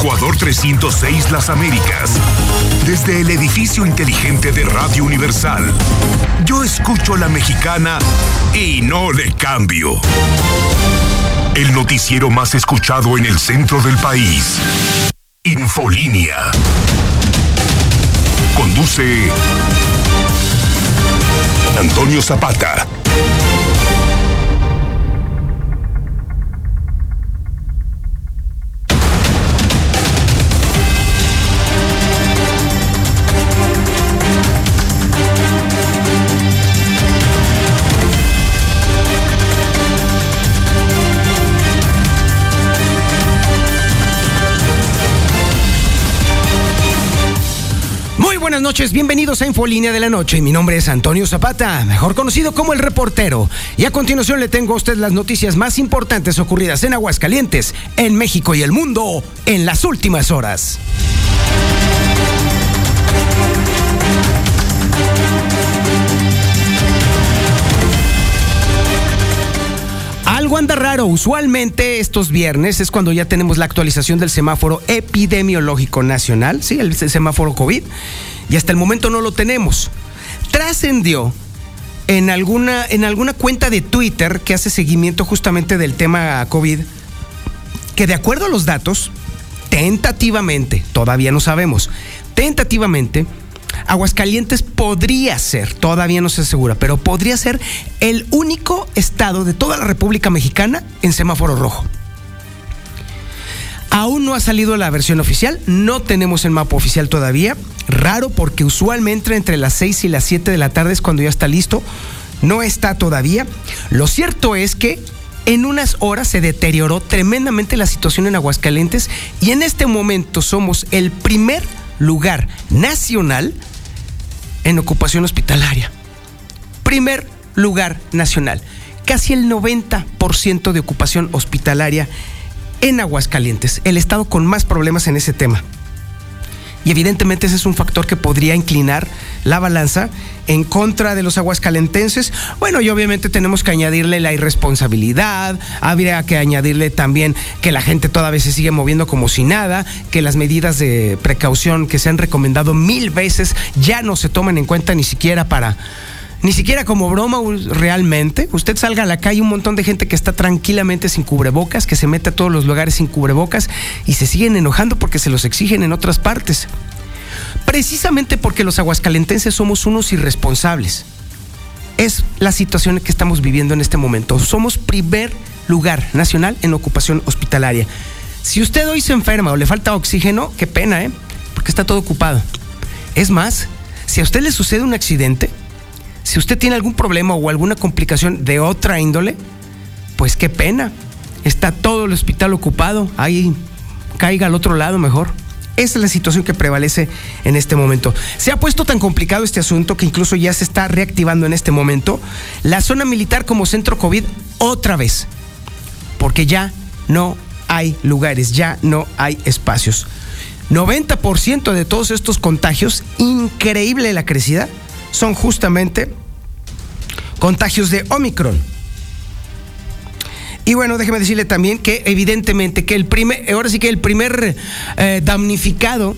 Ecuador 306 Las Américas. Desde el edificio inteligente de Radio Universal. Yo escucho la mexicana y no le cambio. El noticiero más escuchado en el centro del país. Infolínea. Conduce Antonio Zapata. Noches, bienvenidos a Infolínea de la Noche. Mi nombre es Antonio Zapata, mejor conocido como el reportero. Y a continuación le tengo a usted las noticias más importantes ocurridas en Aguascalientes, en México y el mundo en las últimas horas. Algo anda raro. Usualmente estos viernes es cuando ya tenemos la actualización del semáforo epidemiológico nacional, sí, el semáforo COVID y hasta el momento no lo tenemos. Trascendió en alguna, en alguna cuenta de Twitter que hace seguimiento justamente del tema COVID, que de acuerdo a los datos, tentativamente, todavía no sabemos, tentativamente, Aguascalientes podría ser, todavía no se asegura, pero podría ser el único estado de toda la República Mexicana en semáforo rojo. Aún no ha salido la versión oficial, no tenemos el mapa oficial todavía. Raro porque usualmente entre las 6 y las 7 de la tarde es cuando ya está listo. No está todavía. Lo cierto es que en unas horas se deterioró tremendamente la situación en Aguascalientes y en este momento somos el primer lugar nacional en ocupación hospitalaria. Primer lugar nacional. Casi el 90% de ocupación hospitalaria en Aguascalientes, el estado con más problemas en ese tema. Y evidentemente ese es un factor que podría inclinar la balanza en contra de los aguascalentenses. Bueno, y obviamente tenemos que añadirle la irresponsabilidad, habría que añadirle también que la gente todavía se sigue moviendo como si nada, que las medidas de precaución que se han recomendado mil veces ya no se toman en cuenta ni siquiera para ni siquiera como broma realmente. Usted salga a la calle, un montón de gente que está tranquilamente sin cubrebocas, que se mete a todos los lugares sin cubrebocas y se siguen enojando porque se los exigen en otras partes. Precisamente porque los aguascalentenses somos unos irresponsables. Es la situación que estamos viviendo en este momento. Somos primer lugar nacional en ocupación hospitalaria. Si usted hoy se enferma o le falta oxígeno, qué pena, ¿eh? Porque está todo ocupado. Es más, si a usted le sucede un accidente, si usted tiene algún problema o alguna complicación de otra índole, pues qué pena. Está todo el hospital ocupado. Ahí caiga al otro lado mejor. Esa es la situación que prevalece en este momento. Se ha puesto tan complicado este asunto que incluso ya se está reactivando en este momento la zona militar como centro COVID otra vez. Porque ya no hay lugares, ya no hay espacios. 90% de todos estos contagios, increíble la crecida, son justamente contagios de Omicron. Y bueno, déjeme decirle también que evidentemente que el primer, ahora sí que el primer eh, damnificado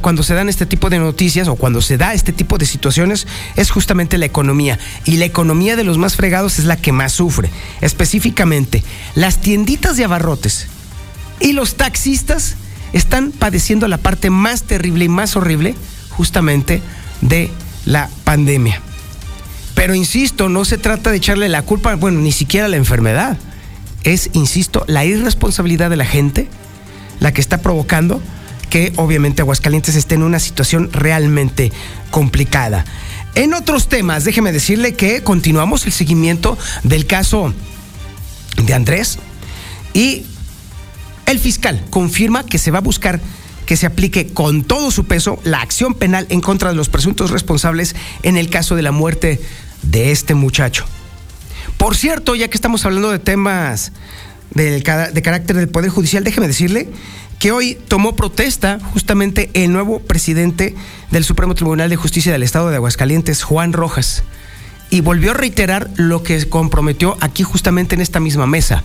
cuando se dan este tipo de noticias o cuando se da este tipo de situaciones es justamente la economía. Y la economía de los más fregados es la que más sufre. Específicamente, las tienditas de abarrotes y los taxistas están padeciendo la parte más terrible y más horrible justamente de la pandemia. Pero insisto, no se trata de echarle la culpa, bueno, ni siquiera la enfermedad. Es, insisto, la irresponsabilidad de la gente la que está provocando que obviamente Aguascalientes esté en una situación realmente complicada. En otros temas, déjeme decirle que continuamos el seguimiento del caso de Andrés y el fiscal confirma que se va a buscar que se aplique con todo su peso la acción penal en contra de los presuntos responsables en el caso de la muerte de este muchacho. Por cierto, ya que estamos hablando de temas de carácter del Poder Judicial, déjeme decirle que hoy tomó protesta justamente el nuevo presidente del Supremo Tribunal de Justicia del Estado de Aguascalientes, Juan Rojas, y volvió a reiterar lo que comprometió aquí justamente en esta misma mesa.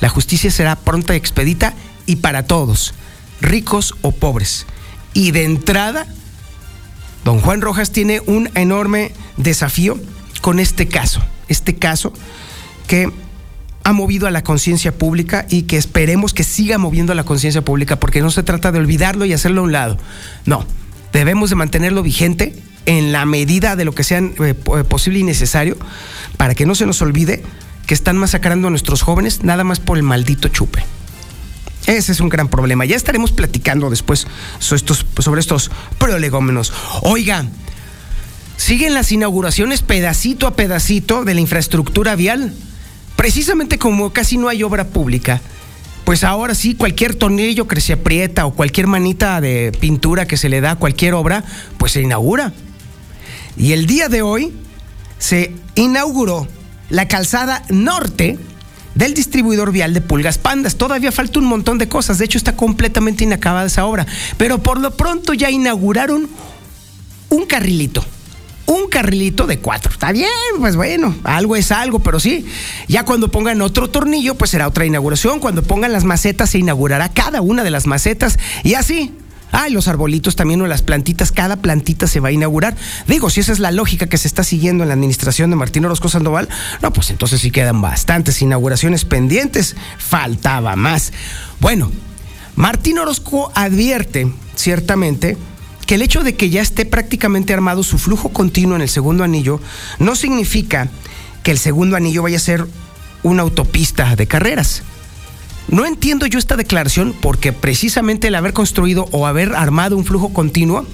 La justicia será pronta y expedita y para todos ricos o pobres. Y de entrada, don Juan Rojas tiene un enorme desafío con este caso, este caso que ha movido a la conciencia pública y que esperemos que siga moviendo a la conciencia pública porque no se trata de olvidarlo y hacerlo a un lado. No, debemos de mantenerlo vigente en la medida de lo que sea eh, eh, posible y necesario para que no se nos olvide que están masacrando a nuestros jóvenes nada más por el maldito chupe. Ese es un gran problema. Ya estaremos platicando después sobre estos, prolegómenos. Oiga, siguen las inauguraciones pedacito a pedacito de la infraestructura vial. Precisamente como casi no hay obra pública, pues ahora sí, cualquier tornillo que se aprieta o cualquier manita de pintura que se le da a cualquier obra, pues se inaugura. Y el día de hoy se inauguró la calzada norte del distribuidor vial de Pulgas Pandas. Todavía falta un montón de cosas, de hecho está completamente inacabada esa obra, pero por lo pronto ya inauguraron un carrilito. Un carrilito de cuatro. Está bien, pues bueno, algo es algo, pero sí. Ya cuando pongan otro tornillo, pues será otra inauguración. Cuando pongan las macetas, se inaugurará cada una de las macetas. Y así, Ah, los arbolitos también o las plantitas, cada plantita se va a inaugurar. Digo, si esa es la lógica que se está siguiendo en la administración de Martín Orozco Sandoval, no, pues entonces sí quedan bastantes inauguraciones pendientes. Faltaba más. Bueno, Martín Orozco advierte, ciertamente, que el hecho de que ya esté prácticamente armado su flujo continuo en el segundo anillo no significa que el segundo anillo vaya a ser una autopista de carreras. No entiendo yo esta declaración porque precisamente el haber construido o haber armado un flujo continuo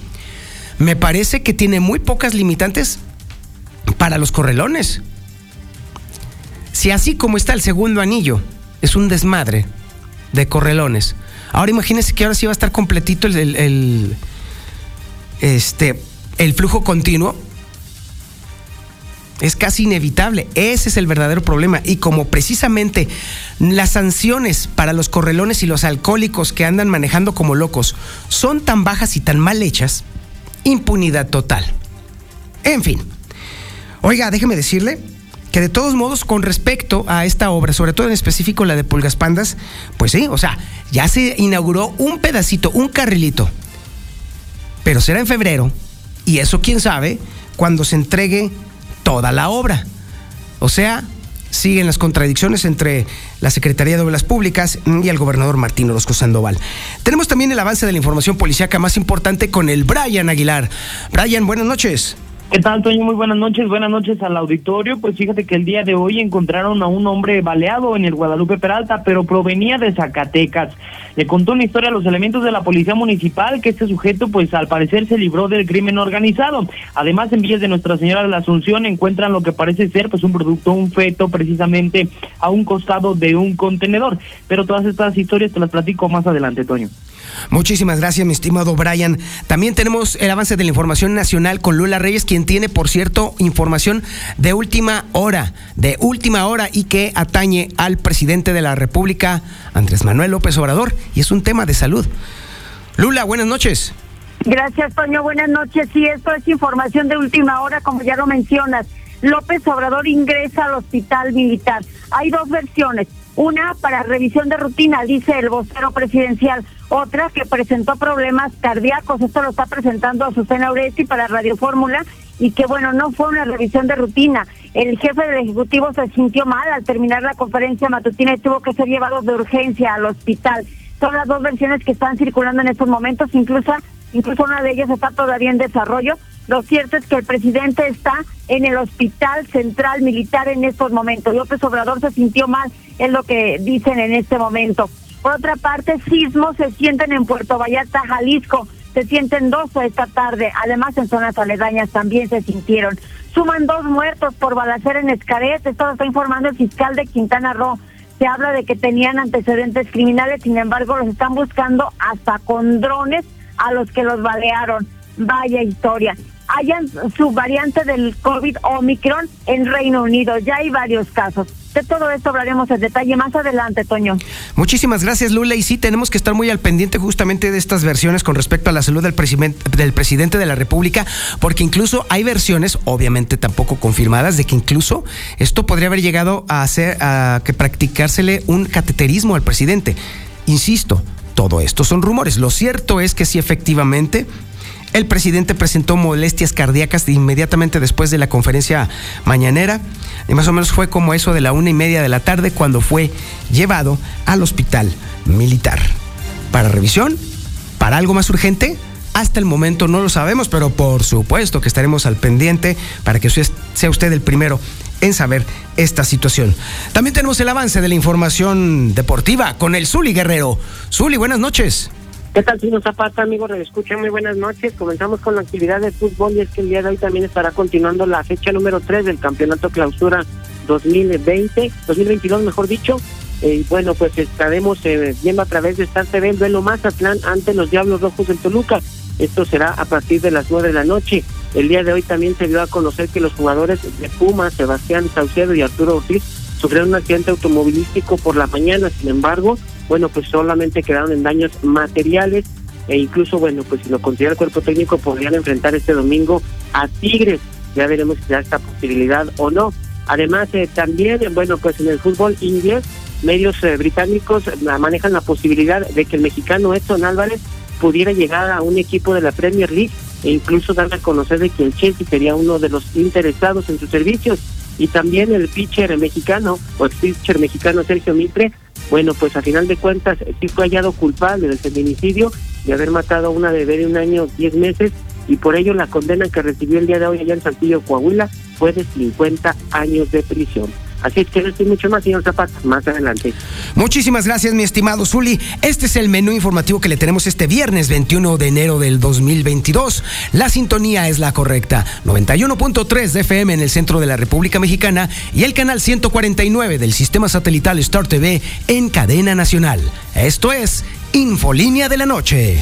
me parece que tiene muy pocas limitantes para los correlones. Si así como está el segundo anillo, es un desmadre de correlones. Ahora imagínense que ahora sí va a estar completito el, este, el flujo continuo es casi inevitable. Ese es el verdadero problema. Y como precisamente las sanciones para los correlones y los alcohólicos que andan manejando como locos son tan bajas y tan mal hechas, impunidad total. En fin. Oiga, déjeme decirle que de todos modos, con respecto a esta obra, sobre todo en específico la de Pulgas Pandas, pues sí, o sea, ya se inauguró un pedacito, un carrilito. Pero será en febrero, y eso quién sabe, cuando se entregue toda la obra. O sea, siguen las contradicciones entre la Secretaría de Obras Públicas y el gobernador Martín Orozco Sandoval. Tenemos también el avance de la información policíaca más importante con el Brian Aguilar. Brian, buenas noches. ¿Qué tal, Toño? Muy buenas noches. Buenas noches al auditorio. Pues fíjate que el día de hoy encontraron a un hombre baleado en el Guadalupe Peralta, pero provenía de Zacatecas. Le contó una historia a los elementos de la policía municipal que este sujeto, pues al parecer se libró del crimen organizado. Además, en vías de Nuestra Señora de la Asunción encuentran lo que parece ser pues un producto, un feto, precisamente a un costado de un contenedor. Pero todas estas historias te las platico más adelante, Toño. Muchísimas gracias, mi estimado Brian. También tenemos el avance de la información nacional con Lula Reyes, quien tiene, por cierto, información de última hora, de última hora y que atañe al presidente de la República, Andrés Manuel López Obrador, y es un tema de salud. Lula, buenas noches. Gracias, Toño. Buenas noches. Sí, esto es información de última hora, como ya lo mencionas. López Obrador ingresa al hospital militar. Hay dos versiones. Una para revisión de rutina, dice el vocero presidencial. Otra que presentó problemas cardíacos. Esto lo está presentando a Susana Uresti para Radio Fórmula y que bueno, no fue una revisión de rutina. El jefe del Ejecutivo se sintió mal al terminar la conferencia matutina y tuvo que ser llevado de urgencia al hospital. Son las dos versiones que están circulando en estos momentos, incluso, incluso una de ellas está todavía en desarrollo. Lo cierto es que el presidente está en el Hospital Central Militar en estos momentos. López Obrador se sintió mal, es lo que dicen en este momento. Por otra parte, sismos se sienten en Puerto Vallarta, Jalisco se sienten dos esta tarde. Además, en zonas aledañas también se sintieron. Suman dos muertos por balacera en Escaret. Esto lo está informando el fiscal de Quintana Roo. Se habla de que tenían antecedentes criminales, sin embargo, los están buscando hasta con drones a los que los balearon. Vaya historia. Hayan su variante del COVID Omicron en Reino Unido. Ya hay varios casos. De todo esto hablaremos en detalle más adelante, Toño. Muchísimas gracias, Lula. Y sí, tenemos que estar muy al pendiente justamente de estas versiones con respecto a la salud del, del presidente de la República, porque incluso hay versiones, obviamente tampoco confirmadas, de que incluso esto podría haber llegado a hacer a que practicársele un cateterismo al presidente. Insisto, todo esto. Son rumores. Lo cierto es que sí, efectivamente, el presidente presentó molestias cardíacas inmediatamente después de la conferencia mañanera. Y más o menos fue como eso de la una y media de la tarde cuando fue llevado al hospital militar. Para revisión, para algo más urgente, hasta el momento no lo sabemos, pero por supuesto que estaremos al pendiente para que sea usted el primero en saber esta situación. También tenemos el avance de la información deportiva con el Zuli Guerrero. Zuli, buenas noches. ¿Qué tal, señor Zapata, amigo? Escucha, muy buenas noches. Comenzamos con la actividad de fútbol y es que el día de hoy también estará continuando la fecha número 3 del Campeonato Clausura 2020, 2022, mejor dicho. Eh, y bueno, pues estaremos eh, viendo a través de Star TV el duelo Mazatlán ante los Diablos Rojos del Toluca. Esto será a partir de las nueve de la noche. El día de hoy también se dio a conocer que los jugadores de Puma, Sebastián Saucedo y Arturo Ortiz, sufrieron un accidente automovilístico por la mañana. Sin embargo, bueno, pues solamente quedaron en daños materiales e incluso, bueno, pues si lo considera el cuerpo técnico, podrían enfrentar este domingo a Tigres. Ya veremos si da esta posibilidad o no. Además, eh, también, bueno, pues en el fútbol inglés, medios eh, británicos manejan la posibilidad de que el mexicano Edson Álvarez pudiera llegar a un equipo de la Premier League e incluso dar a conocer de que el Chelsea sería uno de los interesados en sus servicios. Y también el pitcher mexicano, o el pitcher mexicano Sergio Mitre, bueno, pues a final de cuentas sí fue hallado culpable del feminicidio, de haber matado a una bebé de un año, diez meses, y por ello la condena que recibió el día de hoy allá en Saltillo, Coahuila, fue de 50 años de prisión. Así es que no estoy mucho más, señor Zapata, más adelante. Muchísimas gracias, mi estimado Zuli. Este es el menú informativo que le tenemos este viernes 21 de enero del 2022. La sintonía es la correcta. 91.3 de FM en el centro de la República Mexicana y el canal 149 del sistema satelital Star TV en cadena nacional. Esto es Infolínea de la Noche.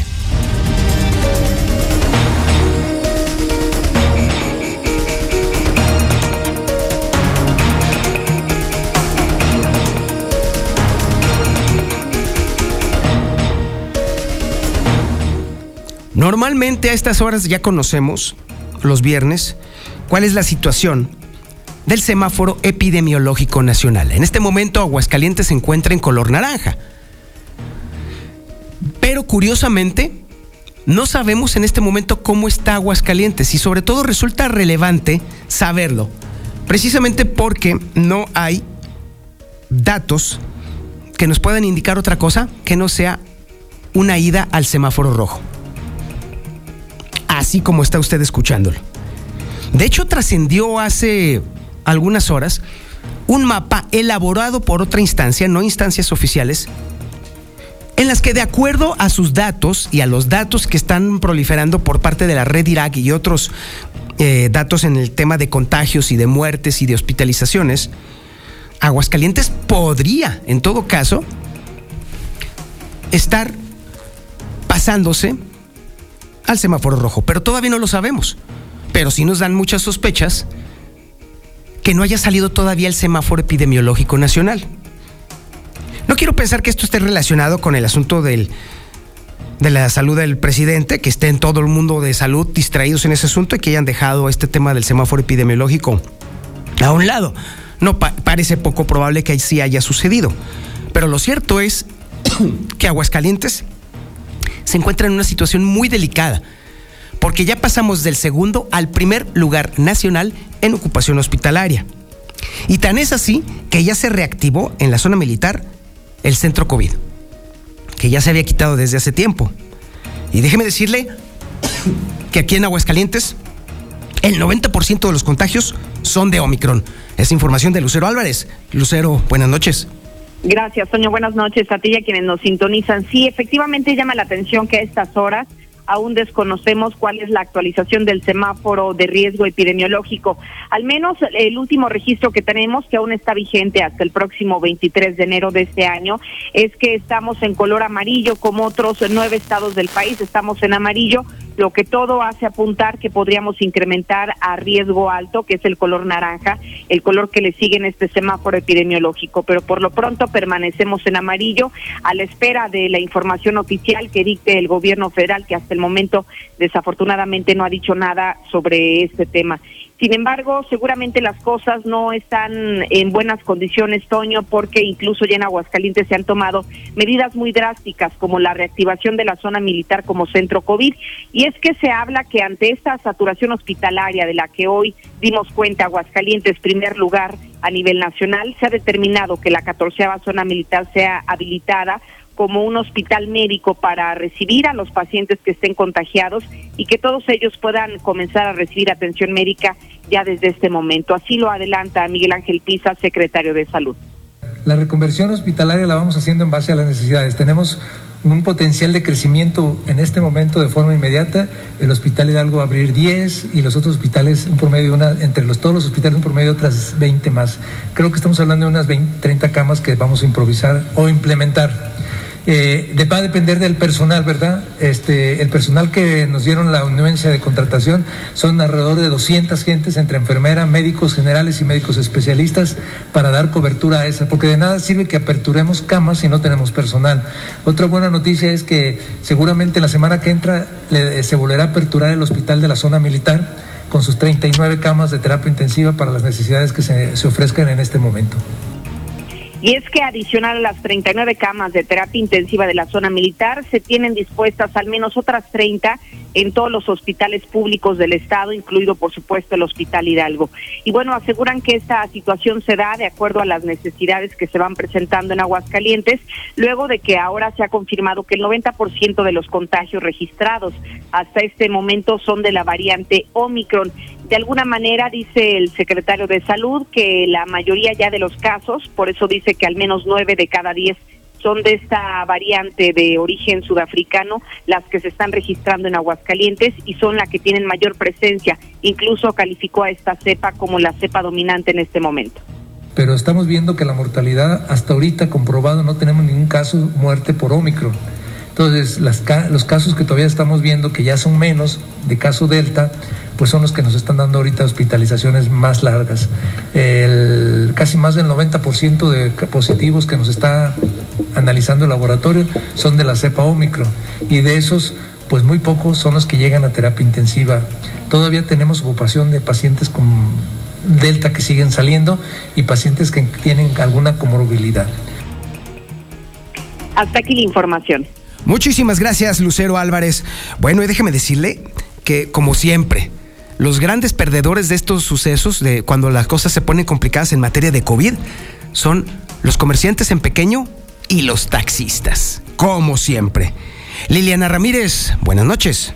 Normalmente a estas horas ya conocemos, los viernes, cuál es la situación del semáforo epidemiológico nacional. En este momento Aguascalientes se encuentra en color naranja. Pero curiosamente, no sabemos en este momento cómo está Aguascalientes y sobre todo resulta relevante saberlo, precisamente porque no hay datos que nos puedan indicar otra cosa que no sea una ida al semáforo rojo así como está usted escuchándolo. De hecho, trascendió hace algunas horas un mapa elaborado por otra instancia, no instancias oficiales, en las que de acuerdo a sus datos y a los datos que están proliferando por parte de la red Irak y otros eh, datos en el tema de contagios y de muertes y de hospitalizaciones, Aguascalientes podría, en todo caso, estar pasándose al semáforo rojo, pero todavía no lo sabemos. Pero sí nos dan muchas sospechas que no haya salido todavía el semáforo epidemiológico nacional. No quiero pensar que esto esté relacionado con el asunto del, de la salud del presidente, que esté en todo el mundo de salud distraídos en ese asunto y que hayan dejado este tema del semáforo epidemiológico a un lado. No parece poco probable que sí haya sucedido. Pero lo cierto es que Aguascalientes se encuentra en una situación muy delicada, porque ya pasamos del segundo al primer lugar nacional en ocupación hospitalaria. Y tan es así que ya se reactivó en la zona militar el centro COVID, que ya se había quitado desde hace tiempo. Y déjeme decirle que aquí en Aguascalientes el 90% de los contagios son de Omicron. Es información de Lucero Álvarez. Lucero, buenas noches. Gracias, Toño. Buenas noches a ti y a quienes nos sintonizan. Sí, efectivamente llama la atención que a estas horas aún desconocemos cuál es la actualización del semáforo de riesgo epidemiológico. Al menos el último registro que tenemos, que aún está vigente hasta el próximo 23 de enero de este año, es que estamos en color amarillo como otros nueve estados del país, estamos en amarillo, lo que todo hace apuntar que podríamos incrementar a riesgo alto, que es el color naranja, el color que le sigue en este semáforo epidemiológico, pero por lo pronto permanecemos en amarillo a la espera de la información oficial que dicte el gobierno federal, que hasta el momento desafortunadamente no ha dicho nada sobre este tema. Sin embargo, seguramente las cosas no están en buenas condiciones, Toño, porque incluso ya en Aguascalientes se han tomado medidas muy drásticas, como la reactivación de la zona militar como centro COVID. Y es que se habla que ante esta saturación hospitalaria de la que hoy dimos cuenta Aguascalientes, primer lugar a nivel nacional, se ha determinado que la catorceava zona militar sea habilitada como un hospital médico para recibir a los pacientes que estén contagiados y que todos ellos puedan comenzar a recibir atención médica ya desde este momento. Así lo adelanta Miguel Ángel Pisa, secretario de Salud. La reconversión hospitalaria la vamos haciendo en base a las necesidades. Tenemos un potencial de crecimiento en este momento de forma inmediata. El Hospital Hidalgo va a abrir 10 y los otros hospitales, un promedio, una, entre los, todos los hospitales, un promedio de otras 20 más. Creo que estamos hablando de unas 20, 30 camas que vamos a improvisar o implementar. Eh, va a depender del personal, ¿verdad? Este, el personal que nos dieron la anuencia de contratación son alrededor de 200 gentes entre enfermeras, médicos generales y médicos especialistas para dar cobertura a esa, porque de nada sirve que aperturemos camas si no tenemos personal. Otra buena noticia es que seguramente la semana que entra se volverá a aperturar el hospital de la zona militar con sus 39 camas de terapia intensiva para las necesidades que se ofrezcan en este momento. Y es que adicional a las 39 camas de terapia intensiva de la zona militar, se tienen dispuestas al menos otras 30 en todos los hospitales públicos del Estado, incluido por supuesto el Hospital Hidalgo. Y bueno, aseguran que esta situación se da de acuerdo a las necesidades que se van presentando en Aguascalientes, luego de que ahora se ha confirmado que el 90% de los contagios registrados hasta este momento son de la variante Omicron. De alguna manera dice el secretario de Salud que la mayoría ya de los casos, por eso dice que al menos nueve de cada diez son de esta variante de origen sudafricano las que se están registrando en Aguascalientes y son las que tienen mayor presencia. Incluso calificó a esta cepa como la cepa dominante en este momento. Pero estamos viendo que la mortalidad hasta ahorita comprobado no tenemos ningún caso muerte por Omicron. Entonces, los casos que todavía estamos viendo, que ya son menos de caso Delta, pues son los que nos están dando ahorita hospitalizaciones más largas. El, casi más del 90% de positivos que nos está analizando el laboratorio son de la cepa Omicron y de esos pues muy pocos son los que llegan a terapia intensiva. Todavía tenemos ocupación de pacientes con delta que siguen saliendo y pacientes que tienen alguna comorbilidad. Hasta aquí la información. Muchísimas gracias, Lucero Álvarez. Bueno, y déjeme decirle que, como siempre, los grandes perdedores de estos sucesos, de cuando las cosas se ponen complicadas en materia de COVID, son los comerciantes en pequeño y los taxistas, como siempre. Liliana Ramírez, buenas noches.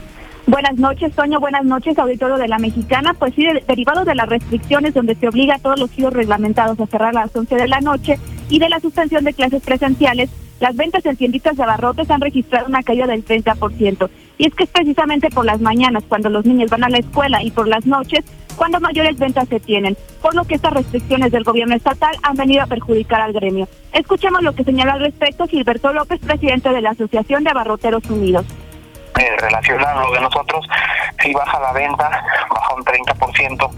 Buenas noches, Toño. Buenas noches, auditorio de la Mexicana. Pues sí, derivado de las restricciones donde se obliga a todos los giros reglamentados a cerrar a las 11 de la noche y de la suspensión de clases presenciales, las ventas en tienditas de abarrotes han registrado una caída del 30%. Y es que es precisamente por las mañanas, cuando los niños van a la escuela, y por las noches, cuando mayores ventas se tienen. Por lo que estas restricciones del gobierno estatal han venido a perjudicar al gremio. Escuchemos lo que señala al respecto Gilberto López, presidente de la Asociación de Abarroteros Unidos. Eh, relacionado lo de nosotros, si baja la venta, baja un 30%,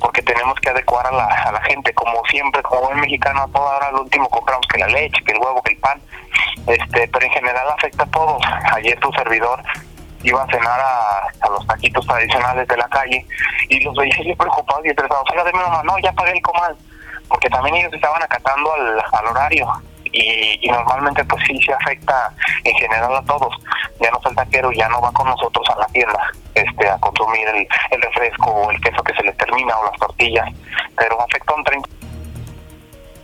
porque tenemos que adecuar a la, a la gente, como siempre, como buen mexicano, a toda hora lo último compramos que la leche, que el huevo, que el pan, este pero en general afecta a todos. Ayer tu servidor iba a cenar a, los taquitos tradicionales de la calle y los veía preocupados y estresados. Oiga, de mi mamá, no, ya pagué el comal, porque también ellos estaban acatando al, al horario y, normalmente pues sí se afecta en general a todos. Ya no el taquero, ya no va con nosotros a la tienda este a consumir el, el refresco o el queso que se le termina o las tortillas, pero afecta un 30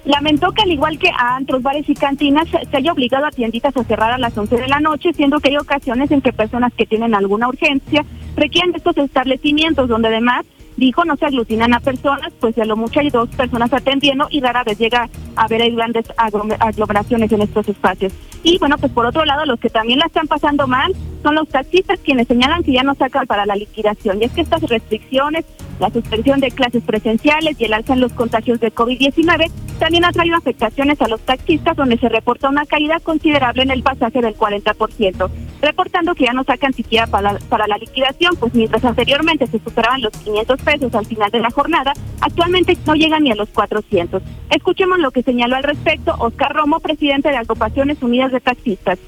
Lamentó que al igual que a antros, bares y cantinas, se haya obligado a tienditas a cerrar a las 11 de la noche, siendo que hay ocasiones en que personas que tienen alguna urgencia requieren de estos establecimientos, donde además dijo no se aglutinan a personas, pues a lo mucho hay dos personas atendiendo y rara vez llega a haber grandes aglomeraciones en estos espacios. Y bueno, pues por otro lado, los que también la están pasando mal son los taxistas quienes señalan que ya no sacan para la liquidación. Y es que estas restricciones, la suspensión de clases presenciales y el alza en los contagios de COVID-19 también ha traído afectaciones a los taxistas donde se reporta una caída considerable en el pasaje del 40%, reportando que ya no sacan siquiera para, para la liquidación, pues mientras anteriormente se superaban los 500 pesos al final de la jornada, actualmente no llegan ni a los 400. Escuchemos lo que señaló al respecto Oscar Romo, presidente de Agrupaciones Unidas de Taxistas.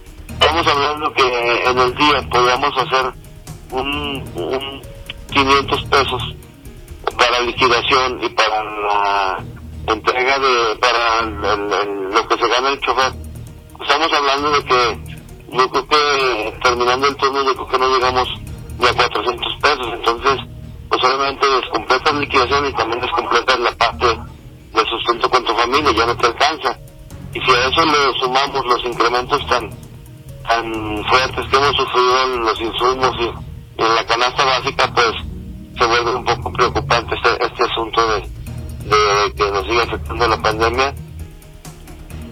Estamos hablando que en el día podamos hacer un, un 500 pesos para liquidación y para la entrega de para lo que se gana el chofer. Estamos hablando de que yo creo que terminando el turno yo creo que no llegamos ni a 400 pesos, entonces pues obviamente descompletas liquidación y también descompletas la parte de sustento con tu familia, ya no te alcanza. Y si a eso le sumamos los incrementos tan tan fuertes que hemos sufrido en los insumos y en la canasta básica, pues se vuelve un poco preocupante este, este asunto de, que nos sigue afectando la pandemia.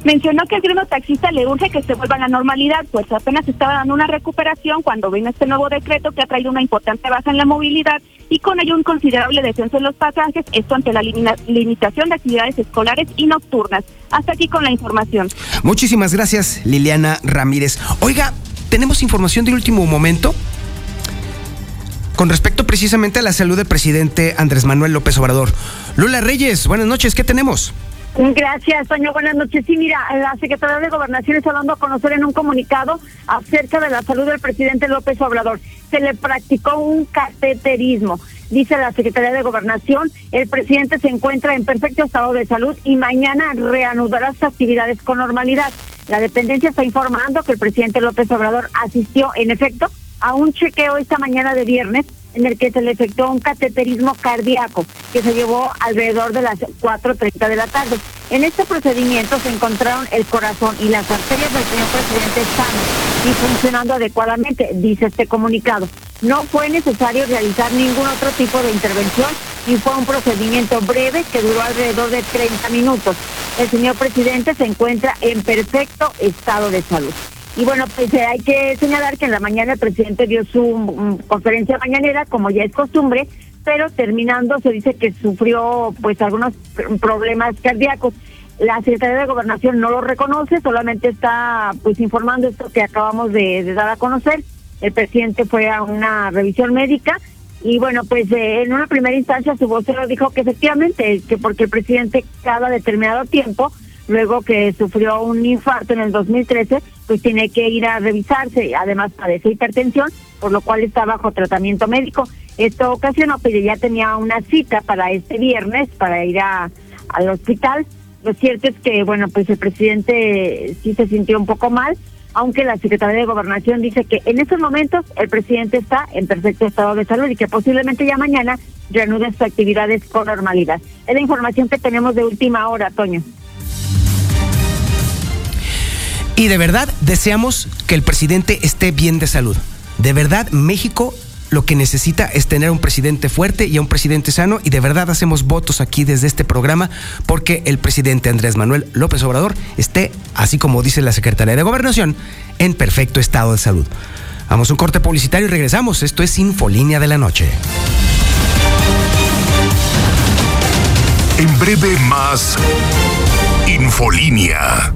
Mencionó que el gremio taxista le urge que se vuelva a la normalidad, pues apenas estaba dando una recuperación cuando vino este nuevo decreto que ha traído una importante baja en la movilidad y con ello un considerable descenso en los pasajes, esto ante la limitación de actividades escolares y nocturnas. Hasta aquí con la información. Muchísimas gracias, Liliana Ramírez. Oiga, tenemos información del último momento con respecto precisamente a la salud del presidente Andrés Manuel López Obrador. Lula Reyes, buenas noches, ¿qué tenemos? Gracias, Toño. Buenas noches. Sí, mira, la Secretaría de Gobernación está dando a conocer en un comunicado acerca de la salud del presidente López Obrador. Se le practicó un cateterismo. Dice la Secretaría de Gobernación, el presidente se encuentra en perfecto estado de salud y mañana reanudará sus actividades con normalidad. La dependencia está informando que el presidente López Obrador asistió, en efecto, a un chequeo esta mañana de viernes en el que se le efectuó un cateterismo cardíaco que se llevó alrededor de las 4.30 de la tarde. En este procedimiento se encontraron el corazón y las arterias del señor presidente sanos y funcionando adecuadamente, dice este comunicado. No fue necesario realizar ningún otro tipo de intervención y fue un procedimiento breve que duró alrededor de 30 minutos. El señor presidente se encuentra en perfecto estado de salud. Y bueno, pues eh, hay que señalar que en la mañana el presidente dio su mm, conferencia mañanera, como ya es costumbre, pero terminando se dice que sufrió pues algunos problemas cardíacos. La Secretaría de Gobernación no lo reconoce, solamente está pues informando esto que acabamos de, dar a conocer. El presidente fue a una revisión médica y bueno, pues eh, en una primera instancia su vocero dijo que efectivamente, que porque el presidente cada determinado tiempo luego que sufrió un infarto en el 2013, pues tiene que ir a revisarse, además padece hipertensión, por lo cual está bajo tratamiento médico. Esto ocasionó que ya tenía una cita para este viernes para ir al hospital. Lo cierto es que, bueno, pues el presidente sí se sintió un poco mal, aunque la Secretaría de Gobernación dice que en estos momentos el presidente está en perfecto estado de salud y que posiblemente ya mañana reanude sus actividades con normalidad. Es la información que tenemos de última hora, Toño. Y de verdad deseamos que el presidente esté bien de salud. De verdad, México lo que necesita es tener un presidente fuerte y a un presidente sano y de verdad hacemos votos aquí desde este programa porque el presidente Andrés Manuel López Obrador esté, así como dice la Secretaría de Gobernación, en perfecto estado de salud. Vamos a un corte publicitario y regresamos. Esto es Infolínea de la Noche. En breve más Infolínea.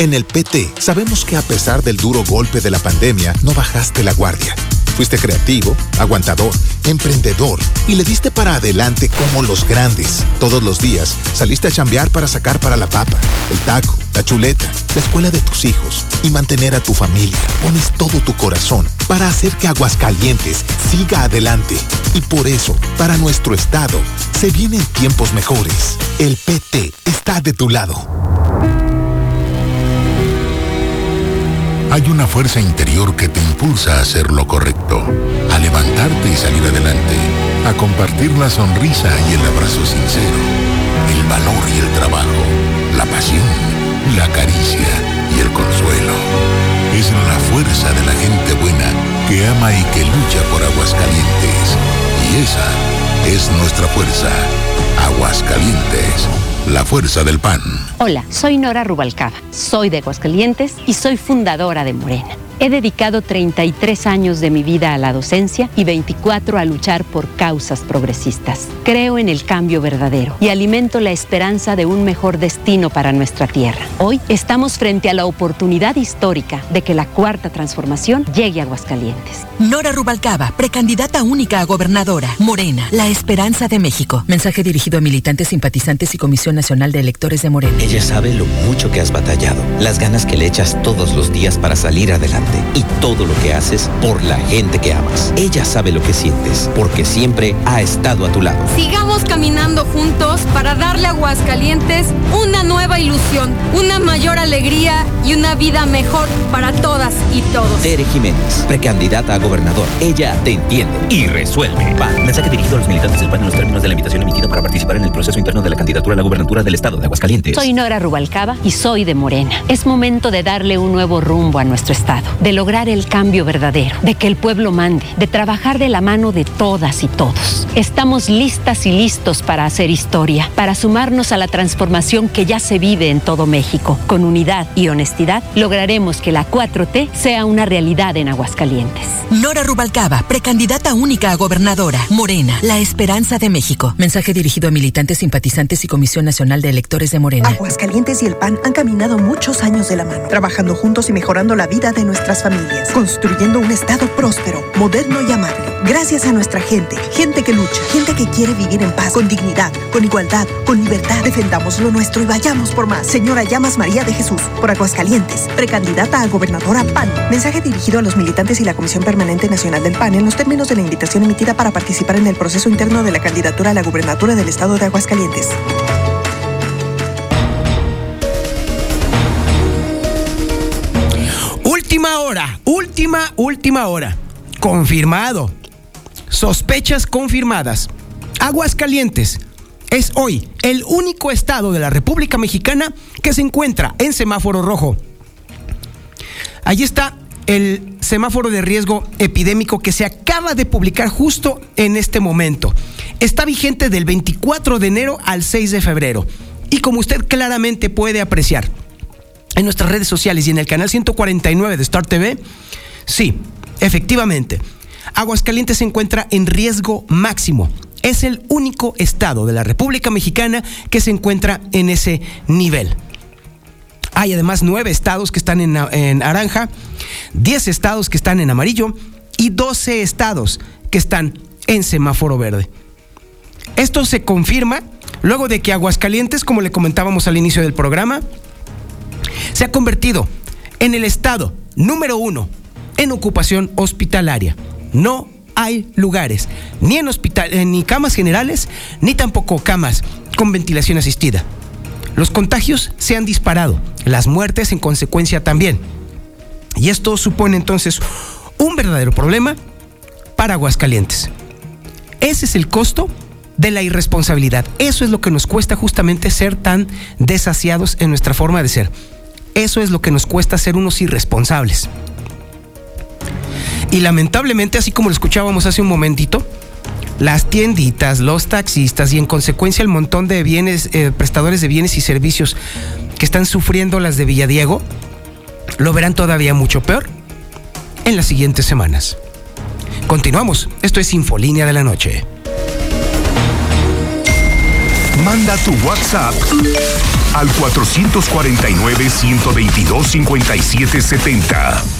En el PT sabemos que a pesar del duro golpe de la pandemia, no bajaste la guardia. Fuiste creativo, aguantador, emprendedor y le diste para adelante como los grandes. Todos los días saliste a chambear para sacar para la papa, el taco, la chuleta, la escuela de tus hijos y mantener a tu familia. Pones todo tu corazón para hacer que Aguascalientes siga adelante. Y por eso, para nuestro estado, se vienen tiempos mejores. El PT está de tu lado. Hay una fuerza interior que te impulsa a hacer lo correcto, a levantarte y salir adelante, a compartir la sonrisa y el abrazo sincero, el valor y el trabajo, la pasión, la caricia y el consuelo. Es la fuerza de la gente buena que ama y que lucha por Aguascalientes. Y esa es nuestra fuerza. Aguascalientes la fuerza del pan. Hola, soy Nora Rubalcaba, soy de Aguascalientes y soy fundadora de Morena. He dedicado 33 años de mi vida a la docencia y 24 a luchar por causas progresistas. Creo en el cambio verdadero y alimento la esperanza de un mejor destino para nuestra tierra. Hoy estamos frente a la oportunidad histórica de que la cuarta transformación llegue a Aguascalientes. Nora Rubalcaba, precandidata única a gobernadora. Morena, la esperanza de México. Mensaje dirigido a militantes, simpatizantes y Comisión Nacional de Electores de Morena. Ella sabe lo mucho que has batallado, las ganas que le echas todos los días para salir adelante. Gente y todo lo que haces por la gente que amas. Ella sabe lo que sientes porque siempre ha estado a tu lado. Sigamos caminando juntos para darle a Aguascalientes una nueva ilusión, una mayor alegría y una vida mejor para todas y todos. Tere Jiménez, precandidata a gobernador. Ella te entiende y resuelve. PAN. Mensaje dirigido a los militantes del PAN en los términos de la invitación emitida para participar en el proceso interno de la candidatura a la gubernatura del estado de Aguascalientes. Soy Nora Rubalcaba y soy de Morena. Es momento de darle un nuevo rumbo a nuestro estado, de lograr el cambio verdadero, de que el pueblo mande, de trabajar de la mano de todas y todos. Estamos listas y listos para hacer historia, para sumarnos a la transformación que ya se vive en todo México. Con unidad y honestidad lograremos que la 4T sea una realidad en Aguascalientes. Nora Rubalcaba, precandidata única a gobernadora. Morena, la esperanza de México. Mensaje dirigido a militantes, simpatizantes y Comisión Nacional de Electores de Morena. Aguascalientes y el PAN han caminado muchos años de la mano, trabajando juntos y mejorando la vida de familias, construyendo un estado próspero, moderno y amable. Gracias a nuestra gente, gente que lucha, gente que quiere vivir en paz, con dignidad, con igualdad, con libertad. Defendamos lo nuestro y vayamos por más. Señora Llamas María de Jesús, por Aguascalientes, precandidata a gobernadora PAN. Mensaje dirigido a los militantes y la Comisión Permanente Nacional del PAN en los términos de la invitación emitida para participar en el proceso interno de la candidatura a la gubernatura del estado de Aguascalientes. Última, última hora. Confirmado. Sospechas confirmadas. Aguascalientes es hoy el único estado de la República Mexicana que se encuentra en semáforo rojo. Allí está el semáforo de riesgo epidémico que se acaba de publicar justo en este momento. Está vigente del 24 de enero al 6 de febrero. Y como usted claramente puede apreciar en nuestras redes sociales y en el canal 149 de Star TV, sí, efectivamente, Aguascalientes se encuentra en riesgo máximo. Es el único estado de la República Mexicana que se encuentra en ese nivel. Hay además nueve estados que están en, en naranja, diez estados que están en amarillo y doce estados que están en semáforo verde. Esto se confirma luego de que Aguascalientes, como le comentábamos al inicio del programa, se ha convertido en el estado número uno en ocupación hospitalaria. No hay lugares, ni en hospital, eh, ni camas generales, ni tampoco camas con ventilación asistida. Los contagios se han disparado, las muertes en consecuencia también. Y esto supone entonces un verdadero problema para Aguascalientes. Ese es el costo de la irresponsabilidad. Eso es lo que nos cuesta justamente ser tan desasiados en nuestra forma de ser. Eso es lo que nos cuesta ser unos irresponsables. Y lamentablemente, así como lo escuchábamos hace un momentito, las tienditas, los taxistas y en consecuencia el montón de bienes, eh, prestadores de bienes y servicios que están sufriendo las de Villadiego, lo verán todavía mucho peor en las siguientes semanas. Continuamos, esto es Infolínea de la Noche. Manda tu WhatsApp al 449-122-5770.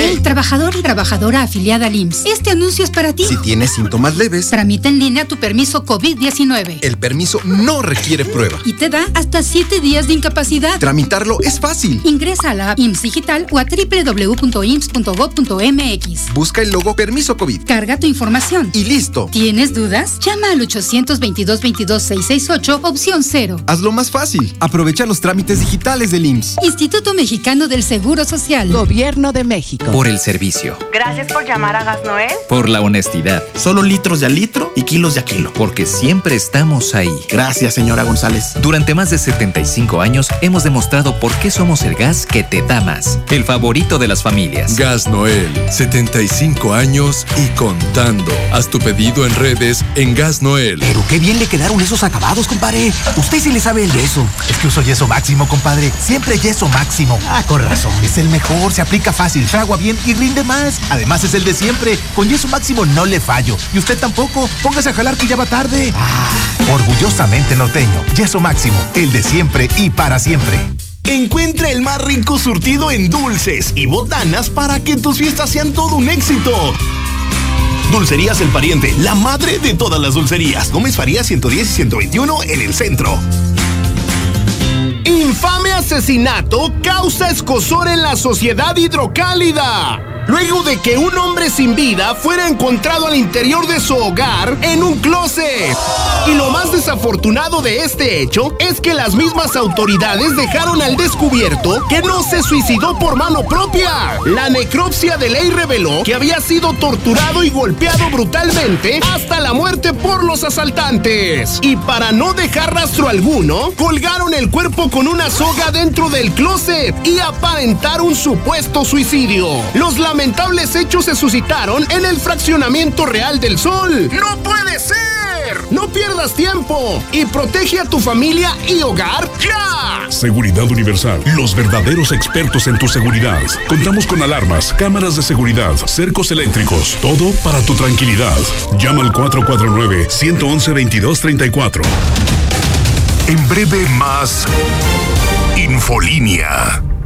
Hey, trabajador y trabajadora afiliada al IMSS. Este anuncio es para ti. Si tienes síntomas leves, tramita en línea tu permiso COVID-19. El permiso no requiere prueba. Y te da hasta 7 días de incapacidad. Tramitarlo es fácil. Ingresa a la app IMSS Digital o a www.ims.gov.mx. Busca el logo Permiso COVID. Carga tu información. Y listo. ¿Tienes dudas? Llama al 822-22-668, opción 0. Hazlo más fácil. Aprovecha los trámites digitales del IMSS. Instituto Mexicano del Seguro Social. Gobierno de México. Por el servicio. Gracias por llamar a Gas Noel. Por la honestidad. Solo litros de a litro y kilos de a kilo. Porque siempre estamos ahí. Gracias, señora González. Durante más de 75 años hemos demostrado por qué somos el gas que te da más. El favorito de las familias. Gas Noel, 75 años y contando. Haz tu pedido en redes en Gas Noel. Pero qué bien le quedaron esos acabados, compadre. Usted sí le sabe el yeso. Es que uso yeso máximo, compadre. Siempre yeso máximo. Ah, con razón. Es el mejor, se aplica fácil, fragua bien y rinde más. Además es el de siempre. Con yeso máximo no le fallo. Y usted tampoco. Póngase a jalar que ya va tarde. Ah. Orgullosamente norteño. Yeso máximo, el de siempre y para siempre. Encuentra el más rico surtido en dulces y botanas para que tus fiestas sean todo un éxito. Dulcerías El Pariente, la madre de todas las dulcerías. Gómez Faría 110 y 121 en el centro. Infame asesinato causa escosor en la sociedad hidrocálida. Luego de que un hombre sin vida fuera encontrado al interior de su hogar en un closet. Y lo más desafortunado de este hecho es que las mismas autoridades dejaron al descubierto que no se suicidó por mano propia. La necropsia de ley reveló que había sido torturado y golpeado brutalmente hasta la muerte por los asaltantes. Y para no dejar rastro alguno, colgaron el cuerpo con una soga dentro del closet y aparentar un supuesto suicidio. Los lamentables hechos se suscitaron en el fraccionamiento real del sol. ¡No puede ser! No pierdas tiempo y protege a tu familia y hogar ya. Seguridad Universal, los verdaderos expertos en tu seguridad. Contamos con alarmas, cámaras de seguridad, cercos eléctricos, todo para tu tranquilidad. Llama al 449-111-2234. En breve más Infolínea.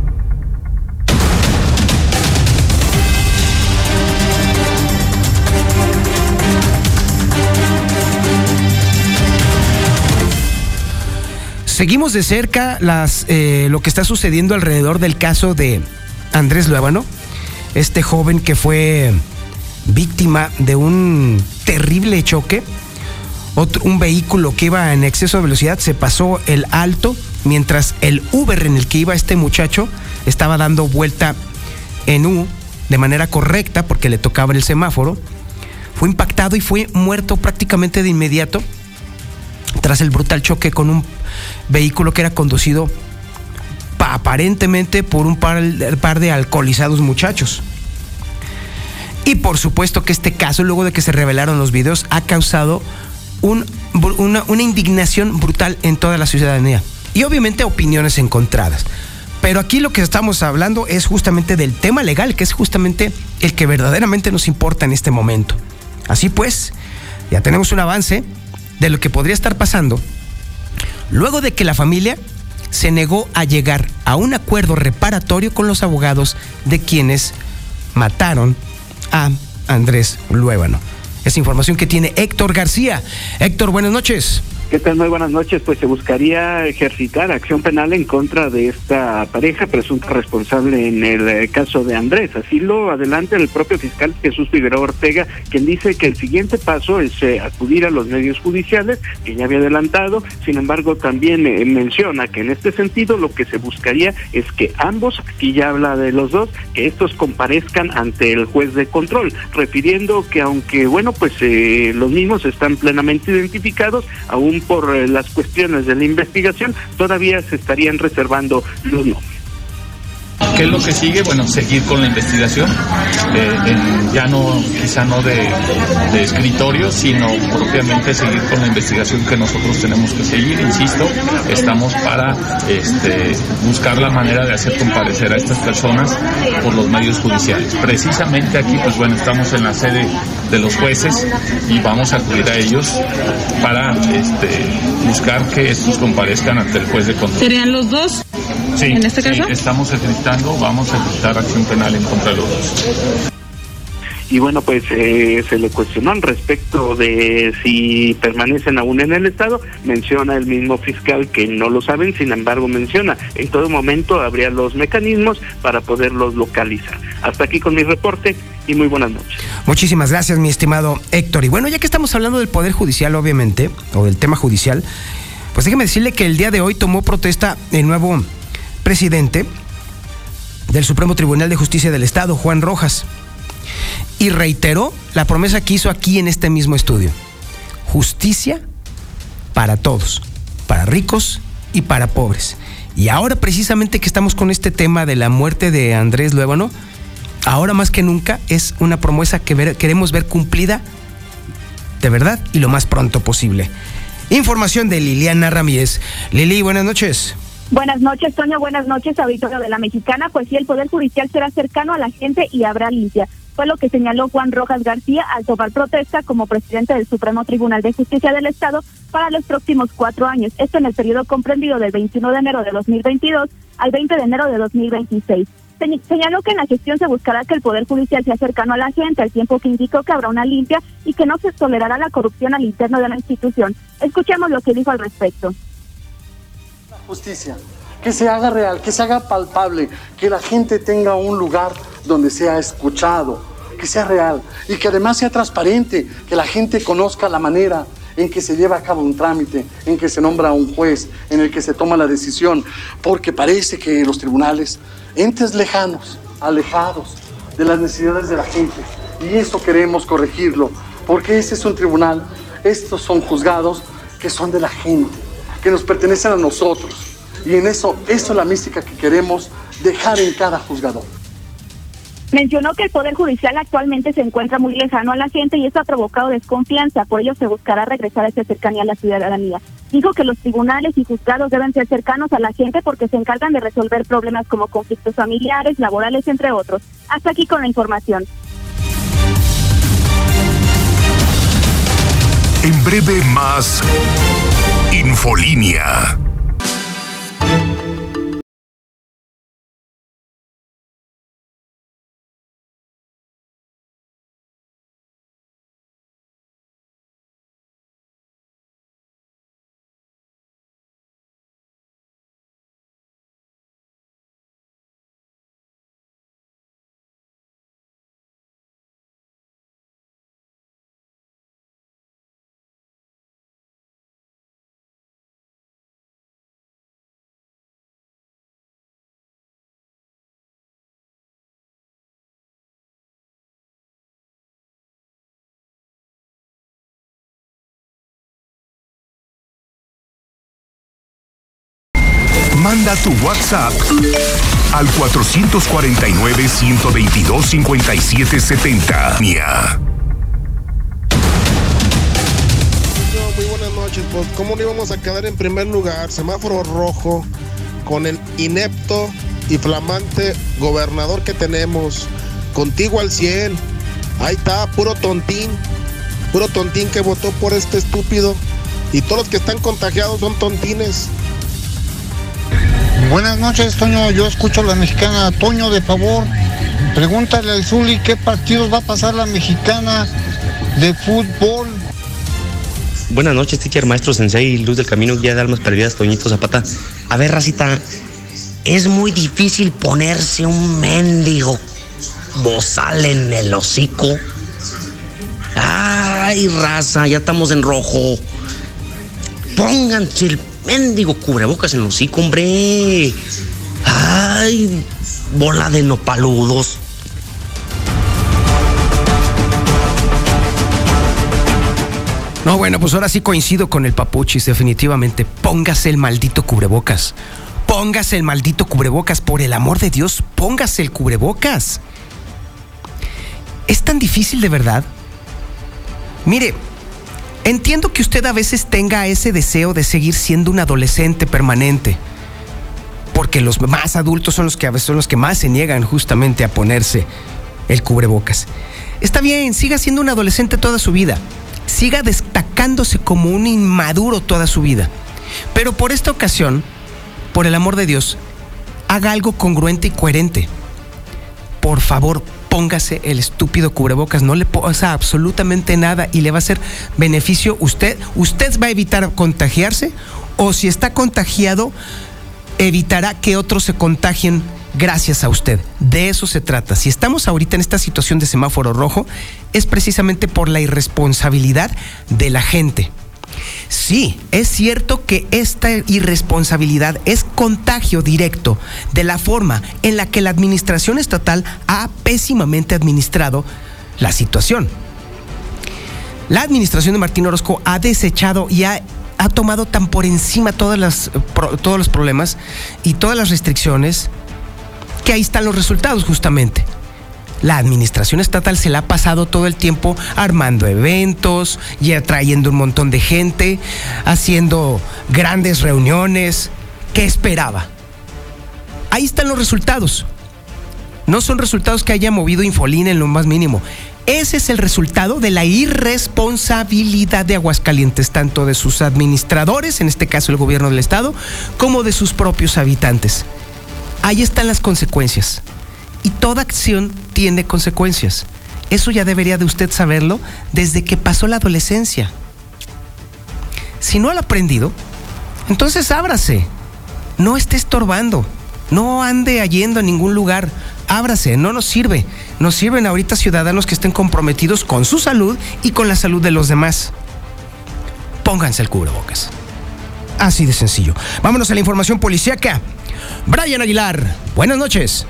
Seguimos de cerca las, eh, lo que está sucediendo alrededor del caso de Andrés Luébano, este joven que fue víctima de un terrible choque. Un vehículo que iba en exceso de velocidad se pasó el alto mientras el Uber en el que iba este muchacho estaba dando vuelta en U de manera correcta porque le tocaba el semáforo. Fue impactado y fue muerto prácticamente de inmediato tras el brutal choque con un vehículo que era conducido aparentemente por un par, de alcoholizados muchachos. Y por supuesto que este caso, luego de que se revelaron los videos, ha causado un, una, una indignación brutal en toda la ciudadanía. Y obviamente opiniones encontradas. Pero aquí lo que estamos hablando es justamente del tema legal, que es justamente el que verdaderamente nos importa en este momento. Así pues, ya tenemos un avance de lo que podría estar pasando luego de que la familia se negó a llegar a un acuerdo reparatorio con los abogados de quienes mataron a Andrés Luébano. Es información que tiene Héctor García. Héctor, buenas noches. ¿Qué tal? Muy buenas noches. Pues se buscaría ejercitar acción penal en contra de esta pareja presunta responsable en el eh, caso de Andrés. Así lo adelanta el propio fiscal Jesús Figueroa Ortega, quien dice que el siguiente paso es eh, acudir a los medios judiciales, que ya había adelantado. Sin embargo, también eh, menciona que en este sentido lo que se buscaría es que ambos, aquí ya habla de los dos, que estos comparezcan ante el juez de control, refiriendo que aunque, bueno, pues los mismos están plenamente identificados, aún por eh, las cuestiones de la investigación, todavía se estarían reservando los nombres. ¿Qué es lo que sigue? Bueno, seguir con la investigación, eh, ya no, quizá no de, de, escritorio, sino propiamente seguir con la investigación que nosotros tenemos que seguir. Insisto, estamos para este, buscar la manera de hacer comparecer a estas personas por los medios judiciales. Precisamente aquí, pues bueno, estamos en la sede de los jueces y vamos a acudir a ellos para este, buscar que estos comparezcan ante el juez de control. ¿Serían los dos? Sí, en este caso. Sí, estamos ejercitando, vamos a ejecutar acción penal en contra de los dos. Y bueno, pues eh, se le cuestionó al respecto de si permanecen aún en el Estado. Menciona el mismo fiscal que no lo saben, sin embargo menciona, en todo momento habría los mecanismos para poderlos localizar. Hasta aquí con mi reporte y muy buenas noches. Muchísimas gracias, mi estimado Héctor. Y bueno, ya que estamos hablando del Poder Judicial, obviamente, o del tema judicial, pues déjeme decirle que el día de hoy tomó protesta el nuevo presidente del Supremo Tribunal de Justicia del Estado, Juan Rojas, y reiteró la promesa que hizo aquí en este mismo estudio. Justicia para todos, para ricos y para pobres. Y ahora precisamente que estamos con este tema de la muerte de Andrés Luébano, ahora más que nunca es una promesa que queremos ver cumplida de verdad y lo más pronto posible. Información de Liliana Ramírez. Lili, buenas noches. Buenas noches, Toño. Buenas noches, auditorio de la Mexicana. Pues sí, el Poder Judicial será cercano a la gente y habrá limpia. Fue lo que señaló Juan Rojas García al tomar protesta como presidente del Supremo Tribunal de Justicia del Estado para los próximos cuatro años. Esto en el periodo comprendido del 21 de enero de 2022 al 20 de enero de 2026. Señ- Señaló que en la gestión se buscará que el Poder Judicial sea cercano a la gente, al tiempo que indicó que habrá una limpia y que no se tolerará la corrupción al interno de la institución. Escuchemos lo que dijo al respecto. justicia, que se haga real, que se haga palpable, que la gente tenga un lugar donde sea escuchado, que sea real y que además sea transparente, que la gente conozca la manera en que se lleva a cabo un trámite, en que se nombra a un juez, en el que se toma la decisión, porque parece que los tribunales, entes lejanos, alejados de las necesidades de la gente, y eso queremos corregirlo, porque ese es un tribunal, estos son juzgados que son de la gente, que nos pertenecen a nosotros, y en eso, eso es la mística que queremos dejar en cada juzgador. Mencionó que el Poder Judicial actualmente se encuentra muy lejano a la gente y eso ha provocado desconfianza, por ello se buscará regresar a esa cercanía a la ciudadanía. Dijo que los tribunales y juzgados deben ser cercanos a la gente porque se encargan de resolver problemas como conflictos familiares, laborales, entre otros. Hasta aquí con la información. En breve más Infolínea. Manda tu WhatsApp al 449-122-5770. Nia. Muy buenas noches, pues ¿cómo no íbamos a quedar en primer lugar? Semáforo rojo con el inepto y flamante gobernador que tenemos, contigo al 100. Ahí está, puro tontín, puro tontín que votó por este estúpido. Y todos los que están contagiados son tontines. Buenas noches, Toño. Yo escucho a la mexicana. Toño, de favor, pregúntale al Zuli qué partidos va a pasar la mexicana de fútbol. Buenas noches, teacher, maestro sensei, luz del camino, guía de almas perdidas, Toñito Zapata. A ver, racita, es muy difícil ponerse un mendigo bozal en el hocico. Ay, raza, ya estamos en rojo. Pónganse el mendigo cubrebocas en el hocico, hombre. Ay, bola de nopaludos. No, bueno, pues ahora sí coincido con el papuchis, definitivamente. Póngase el maldito cubrebocas. Póngase el maldito cubrebocas, por el amor de Dios, póngase el cubrebocas. ¿Es tan difícil de verdad? Mire, entiendo que usted a veces tenga ese deseo de seguir siendo un adolescente permanente. Porque los más adultos son los que a veces son los que más se niegan justamente a ponerse el cubrebocas. Está bien, siga siendo un adolescente toda su vida. Siga destacándose como un inmaduro toda su vida. Pero por esta ocasión, por el amor de Dios, haga algo congruente y coherente. Por favor, póngase el estúpido cubrebocas, no le pasa absolutamente nada y le va a hacer beneficio usted. Usted va a evitar contagiarse o si está contagiado, evitará que otros se contagien gracias a usted. De eso se trata. Si estamos ahorita en esta situación de semáforo rojo, es precisamente por la irresponsabilidad de la gente. Sí, es cierto que esta irresponsabilidad es contagio directo de la forma en la que la administración estatal ha pésimamente administrado la situación. La administración de Martín Orozco ha desechado y ha, tomado tan por encima todas las, todos los problemas y todas las restricciones que ahí están los resultados justamente. La administración estatal se la ha pasado todo el tiempo armando eventos y atrayendo un montón de gente, haciendo grandes reuniones. ¿Qué esperaba? Ahí están los resultados. No son resultados que haya movido Infolín en lo más mínimo. Ese es el resultado de la irresponsabilidad de Aguascalientes, tanto de sus administradores, en este caso el gobierno del estado, como de sus propios habitantes. Ahí están las consecuencias. Y toda acción tiene consecuencias. Eso ya debería de usted saberlo desde que pasó la adolescencia. Si no lo ha aprendido, entonces ábrase. No esté estorbando. No ande yendo a ningún lugar. Ábrase, no nos sirve. Nos sirven ahorita ciudadanos que estén comprometidos con su salud y con la salud de los demás. Pónganse el cubrebocas. Así de sencillo. Vámonos a la información policíaca. Brian Aguilar, buenas noches.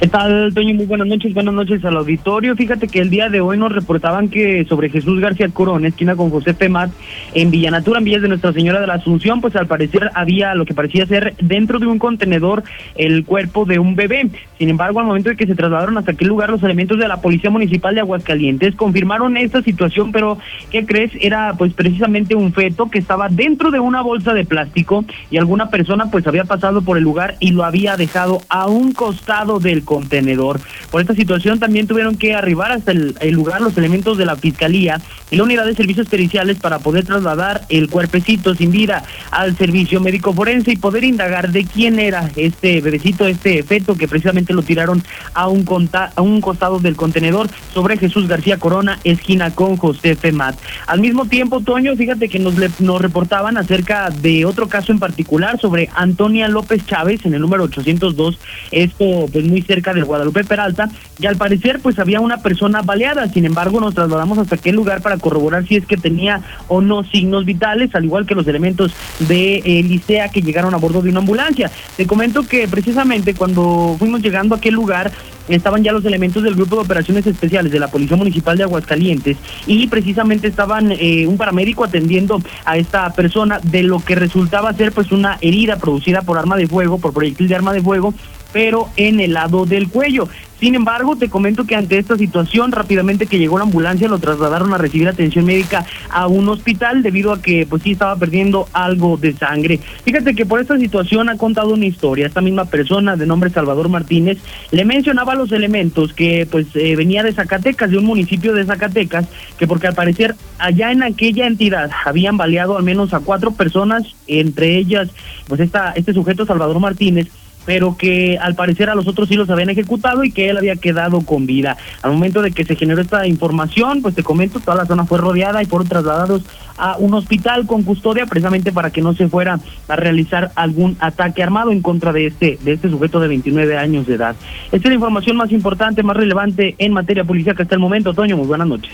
¿Qué tal, Toño? Muy buenas noches, buenas noches al auditorio. Fíjate que el día de hoy nos reportaban que sobre Jesús García Corón, esquina con José Pemat, en Villanatura, en Villas de Nuestra Señora de la Asunción, pues al parecer había lo que parecía ser dentro de un contenedor el cuerpo de un bebé. Sin embargo, al momento de que se trasladaron hasta aquel lugar, los elementos de la Policía Municipal de Aguascalientes confirmaron esta situación, pero ¿qué crees? Era pues precisamente un feto que estaba dentro de una bolsa de plástico y alguna persona pues había pasado por el lugar y lo había dejado a un costado del contenedor. Por esta situación también tuvieron que arribar hasta el, lugar los elementos de la Fiscalía y la Unidad de Servicios Periciales para poder trasladar el cuerpecito sin vida al servicio médico forense y poder indagar de quién era este bebecito, este feto que precisamente lo tiraron a un, conta- a un costado del contenedor sobre Jesús García Corona, esquina con José Femat. Al mismo tiempo, Toño, fíjate que nos, le- nos reportaban acerca de otro caso en particular sobre Antonia López Chávez en el número 802, esto pues muy cerca de Guadalupe Peralta, y al parecer pues había una persona baleada, sin embargo nos trasladamos hasta aquel lugar para corroborar si es que tenía o no signos vitales, al igual que los elementos de eh, Licea que llegaron a bordo de una ambulancia. Te comento que precisamente cuando fuimos llegando a aquel lugar estaban ya los elementos del Grupo de Operaciones Especiales de la Policía Municipal de Aguascalientes y precisamente estaban eh, un paramédico atendiendo a esta persona de lo que resultaba ser pues una herida producida por arma de fuego, por proyectil de arma de fuego, pero en el lado del cuello. Sin embargo, te comento que ante esta situación, rápidamente que llegó la ambulancia, lo trasladaron a recibir atención médica a un hospital debido a que pues sí estaba perdiendo algo de sangre. Fíjate que por esta situación ha contado una historia. Esta misma persona de nombre Salvador Martínez le mencionaba los elementos que pues eh, venía de Zacatecas, de un municipio de Zacatecas, que porque al parecer allá en aquella entidad habían baleado al menos a cuatro personas, entre ellas pues esta, este sujeto Salvador Martínez, pero que al parecer a los otros sí los habían ejecutado y que él había quedado con vida. Al momento de que se generó esta información, pues te comento, toda la zona fue rodeada y fueron trasladados a un hospital con custodia precisamente para que no se fuera a realizar algún ataque armado en contra de este de este sujeto de 29 años de edad. Esta es la información más importante, más relevante en materia policial que hasta el momento. Toño, muy buenas noches.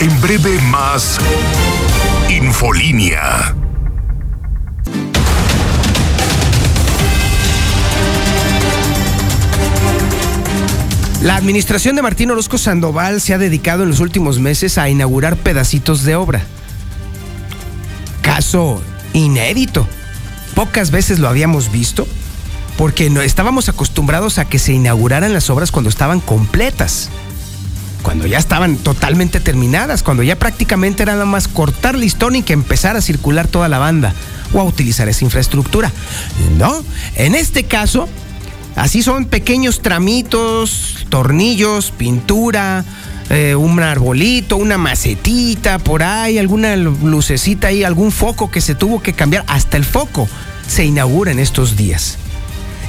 En breve más Infolínea. La administración de Martín Orozco Sandoval se ha dedicado en los últimos meses a inaugurar pedacitos de obra. Caso inédito. Pocas veces lo habíamos visto porque no estábamos acostumbrados a que se inauguraran las obras cuando estaban completas. Cuando ya estaban totalmente terminadas, cuando ya prácticamente era nada más cortar listón y que empezar a circular toda la banda o a utilizar esa infraestructura. No, en este caso, Así son pequeños tramitos, tornillos, pintura, eh, un arbolito, una macetita por ahí, alguna lucecita ahí, algún foco que se tuvo que cambiar. Hasta el foco se inaugura en estos días.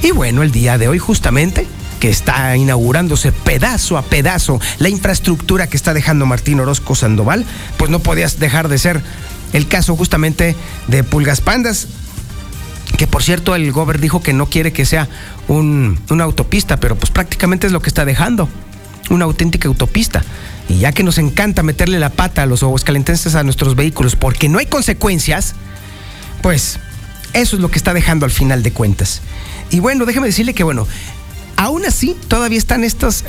Y bueno, el día de hoy justamente que está inaugurándose pedazo a pedazo la infraestructura que está dejando Martín Orozco Sandoval, pues no podías dejar de ser el caso justamente de Pulgas Pandas, que por cierto el gober dijo que no quiere que sea un, una autopista, pero pues prácticamente es lo que está dejando. una auténtica autopista. Y ya que nos encanta meterle la pata a los aguascalentenses a nuestros vehículos porque no hay consecuencias, pues eso es lo que está dejando al final de cuentas. Y bueno, déjeme decirle que bueno, aún así todavía están estas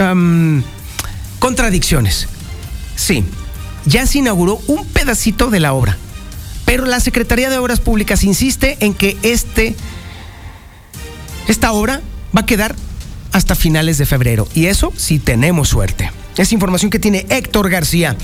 contradicciones. Sí, ya se inauguró un pedacito de la obra, pero la Secretaría de Obras Públicas insiste en que este, esta obra va a quedar hasta finales de febrero. Y eso si tenemos suerte. Es información que tiene Héctor García.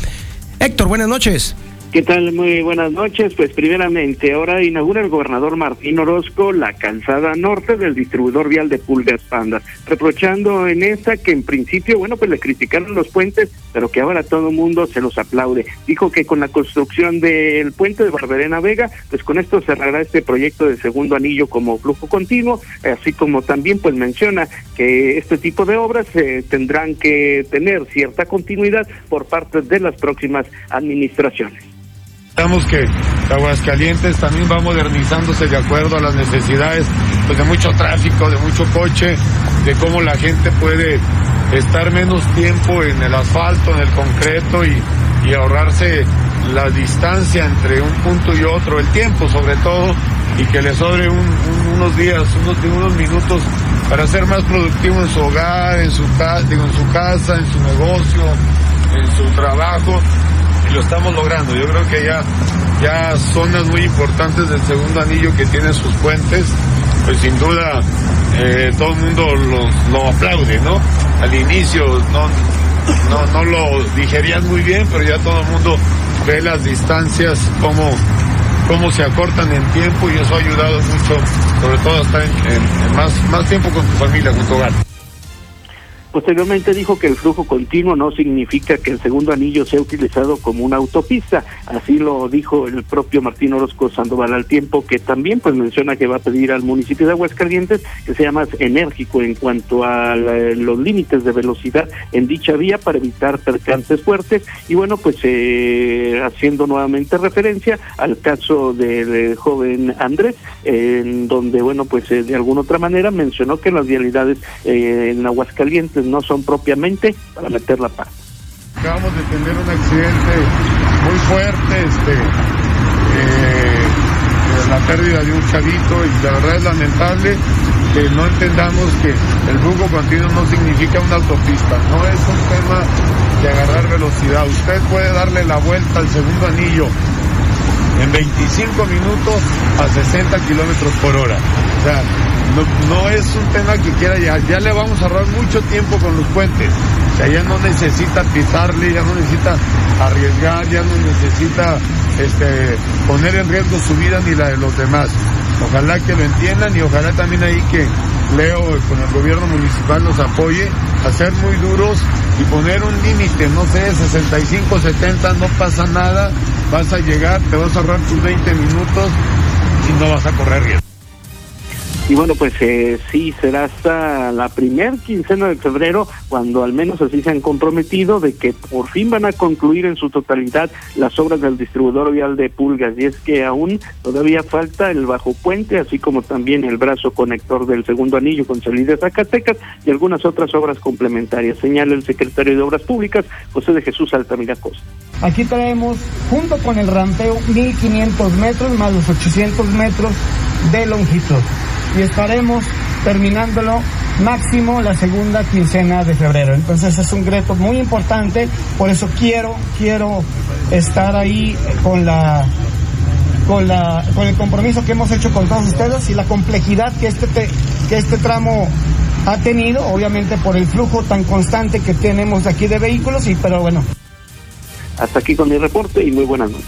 Héctor, buenas noches. ¿Qué tal? Muy buenas noches. Pues primeramente, ahora inaugura el gobernador Martín Orozco la calzada norte del distribuidor vial de Pulgas Panda, reprochando en esta que en principio, bueno, pues le criticaron los puentes, pero que ahora todo el mundo se los aplaude. Dijo que con la construcción del puente de Barberena Vega, pues con esto cerrará este proyecto de segundo anillo como flujo continuo, así como también pues menciona que este tipo de obras eh, tendrán que tener cierta continuidad por parte de las próximas administraciones. Esperamos que Aguascalientes también va modernizándose de acuerdo a las necesidades pues, de mucho tráfico, de mucho coche, de cómo la gente puede estar menos tiempo en el asfalto, en el concreto y, ahorrarse la distancia entre un punto y otro, el tiempo sobre todo, y que le sobre un- un- unos días, unos, minutos para ser más productivo en su hogar, en su casa, en su negocio, en su trabajo lo estamos logrando. Yo creo que ya, ya zonas muy importantes del segundo anillo que tienen sus puentes, pues sin duda eh, todo el mundo los- lo aplaude, ¿no? Al inicio no, no, no lo digerían muy bien, pero ya todo el mundo ve las distancias, cómo, cómo se acortan en tiempo y eso ha ayudado mucho, sobre todo a estar en más, más tiempo con tu familia, con tu hogar. Posteriormente dijo que el flujo continuo no significa que el segundo anillo sea utilizado como una autopista. Así lo dijo el propio Martín Orozco Sandoval al tiempo, que también pues menciona que va a pedir al municipio de Aguascalientes que sea más enérgico en cuanto a los límites de velocidad en dicha vía para evitar percances fuertes. Y bueno, pues eh, haciendo nuevamente referencia al caso del eh, joven Andrés, en donde, bueno, pues eh, de alguna otra manera mencionó que las vialidades eh, en Aguascalientes no son propiamente para meter la paz. Acabamos de tener un accidente muy fuerte, este, eh, la pérdida de un chavito y la verdad es lamentable que no entendamos que el flujo continuo no significa una autopista, no es un tema de agarrar velocidad. Usted puede darle la vuelta al segundo anillo en 25 minutos a 60 kilómetros por hora. O sea, no, es un tema que quiera ya, ya le vamos a ahorrar mucho tiempo con los puentes. Ya no necesita pisarle, ya no necesita arriesgar, ya no necesita este, poner en riesgo su vida ni la de los demás. Ojalá que lo entiendan y ojalá también ahí que Leo con el gobierno municipal nos apoye a ser muy duros y poner un límite, no sé, 65, 70, no pasa nada, vas a llegar, te vas a ahorrar tus 20 minutos y no vas a correr riesgo. Y bueno, pues eh, sí, será hasta la primer quincena de febrero cuando al menos así se han comprometido de que por fin van a concluir en su totalidad las obras del distribuidor vial de Pulgas. Y es que aún todavía falta el bajo puente, así como también el brazo conector del segundo anillo con salida Zacatecas y algunas otras obras complementarias, señala el secretario de Obras Públicas, José de Jesús Altamira Costa. Aquí traemos, junto con el rampeo, 1500 metros más los 800 metros de longitud. Y estaremos terminándolo máximo la segunda quincena de febrero. Entonces es un reto muy importante, por eso quiero, quiero estar ahí con la con la con el compromiso que hemos hecho con todos ustedes y la complejidad que este te- que este tramo ha tenido, obviamente por el flujo tan constante que tenemos aquí de vehículos y pero bueno, Hasta aquí con mi reporte y muy buenas noches.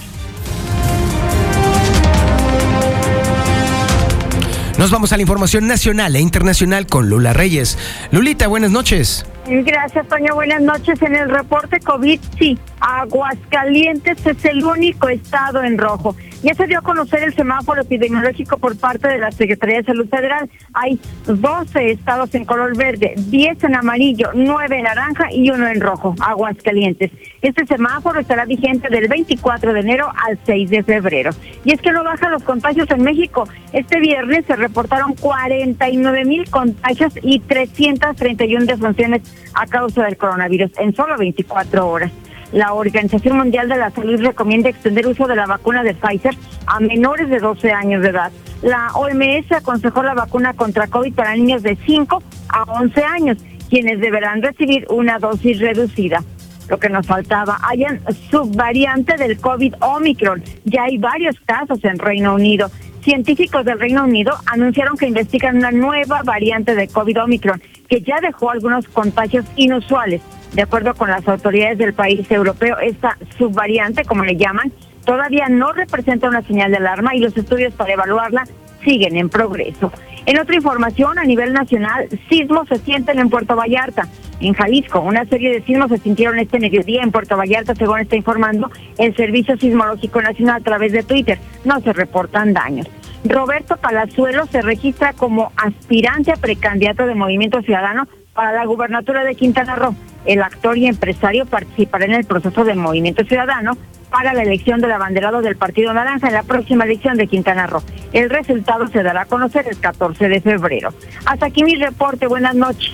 Nos vamos a la información nacional e internacional con Lula Reyes. Lulita, buenas noches. Gracias, Toño. Buenas noches. En el reporte COVID, sí, Aguascalientes es el único estado en rojo. Ya se dio a conocer el semáforo epidemiológico por parte de la Secretaría de Salud Federal. Hay 12 estados en color verde, 10 en amarillo, 9 en naranja y uno en rojo, aguas calientes. Este semáforo estará vigente del 24 de enero al 6 de febrero. Y es que no bajan los contagios en México. Este viernes se reportaron 49 mil contagios y 331 defunciones a causa del coronavirus en solo 24 horas. La Organización Mundial de la Salud recomienda extender uso de la vacuna de Pfizer a menores de 12 años de edad. La OMS aconsejó la vacuna contra COVID para niños de 5 a 11 años, quienes deberán recibir una dosis reducida. Lo que nos faltaba, hayan subvariante del COVID Omicron. Ya hay varios casos en Reino Unido. Científicos del Reino Unido anunciaron que investigan una nueva variante de COVID Omicron que ya dejó algunos contagios inusuales. De acuerdo con las autoridades del país europeo, esta subvariante, como le llaman, todavía no representa una señal de alarma y los estudios para evaluarla siguen en progreso. En otra información, a nivel nacional, sismos se sienten en Puerto Vallarta, en Jalisco. Una serie de sismos se sintieron este mediodía en Puerto Vallarta, según está informando el Servicio Sismológico Nacional a través de Twitter. No se reportan daños. Roberto Palazuelo se registra como aspirante a precandidato de Movimiento Ciudadano para la gubernatura de Quintana Roo. El actor y empresario participará en el proceso de Movimiento Ciudadano para la elección del abanderado del Partido Naranja en la próxima elección de Quintana Roo. El resultado se dará a conocer el 14 de febrero. Hasta aquí mi reporte. Buenas noches.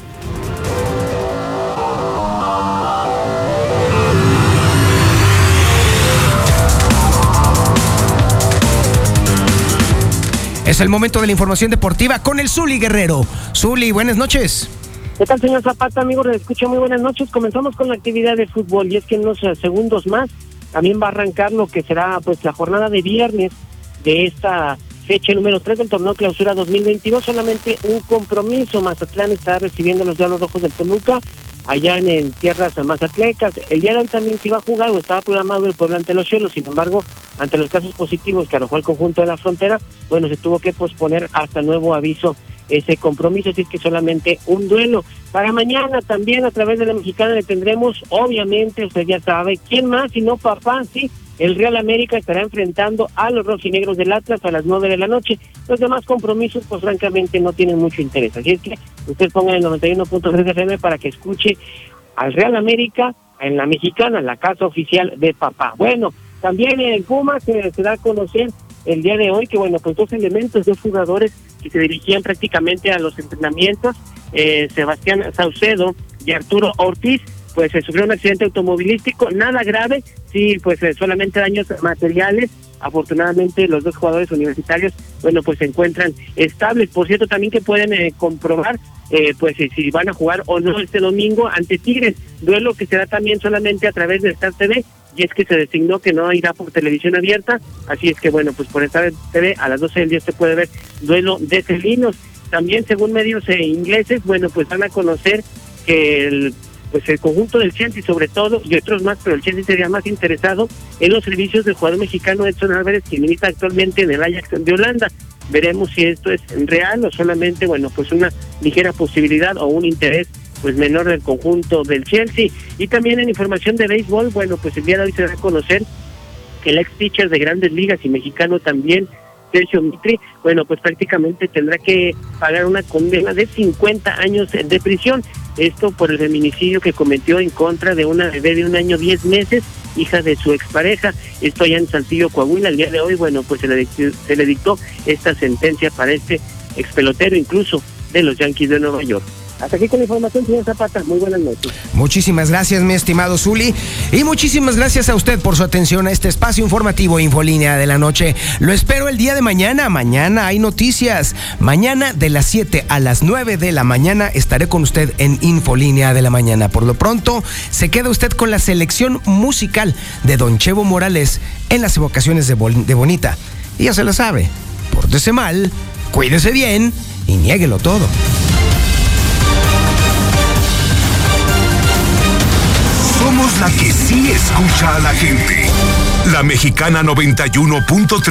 Es el momento de la información deportiva con el Zuli Guerrero. Zuli, buenas noches. ¿Qué tal, señor Zapata? Amigos, les escucho muy buenas noches. Comenzamos con la actividad de fútbol y es que en unos eh, segundos más también va a arrancar lo que será pues la jornada de viernes de esta fecha número 3 del torneo clausura 2022. Solamente un compromiso. Mazatlán está recibiendo los Llanos Rojos del Toluca allá en, tierras mazatlecas. El día de hoy también se iba a jugar o estaba programado el pueblo ante los cielos, sin embargo, ante los casos positivos que arrojó el conjunto de la frontera, bueno, se tuvo que posponer hasta nuevo aviso ese compromiso, así es que solamente un duelo. Para mañana también a través de la mexicana le tendremos, obviamente, usted ya sabe, ¿quién más si no papá? Sí, el Real América estará enfrentando a los rojinegros del Atlas a las nueve de la noche. Los demás compromisos, pues francamente, no tienen mucho interés. Así es que usted ponga el 91.3 FM para que escuche al Real América en la mexicana, la casa oficial de papá. Bueno, también en Puma se, se da a conocer el día de hoy que, bueno, pues dos elementos, dos jugadores que se dirigían prácticamente a los entrenamientos, eh, Sebastián Saucedo y Arturo Ortiz, pues se sufrió un accidente automovilístico, nada grave, sí, pues eh, solamente daños materiales. Afortunadamente los dos jugadores universitarios, bueno, pues se encuentran estables. Por cierto, también que pueden eh, comprobar, eh, pues si van a jugar o no este domingo ante Tigres, duelo que será también solamente a través de Star TV, y es que se designó que no irá por televisión abierta, así es que bueno, pues por Star TV a las 12 del día se puede ver duelo de felinos. También según medios ingleses, bueno, pues van a conocer que el pues el conjunto del Chelsea sobre todo y otros más, pero el Chelsea sería más interesado en los servicios del jugador mexicano Edson Álvarez que milita actualmente en el Ajax de Holanda. Veremos si esto es real o solamente, bueno, pues una ligera posibilidad o un interés pues menor del conjunto del Chelsea. Y también en información de béisbol, bueno, pues el día de hoy se va a conocer que el ex pitcher de grandes ligas y mexicano también Sergio Mitri, bueno, pues prácticamente tendrá que pagar una condena de 50 años de prisión. Esto por el feminicidio que cometió en contra de una bebé de un año 10 meses, hija de su expareja. Esto allá en Saltillo, Coahuila. El día de hoy, bueno, pues se le, se le dictó esta sentencia para este ex pelotero, incluso de los Yankees de Nueva York. Hasta aquí con la información, señor Zapata. Muy buenas noches. Muchísimas gracias, mi estimado Zuli. Y muchísimas gracias a usted por su atención a este espacio informativo Infolínea de la Noche. Lo espero el día de mañana. Mañana hay noticias. Mañana de las 7 a las 9 de la mañana estaré con usted en Infolínea de la Mañana. Por lo pronto, se queda usted con la selección musical de Don Chevo Morales en las evocaciones de, de Bonita. Y ya se lo sabe. Pórtese mal, cuídese bien y niéguelo todo. La que sí escucha a la gente. La mexicana 91.3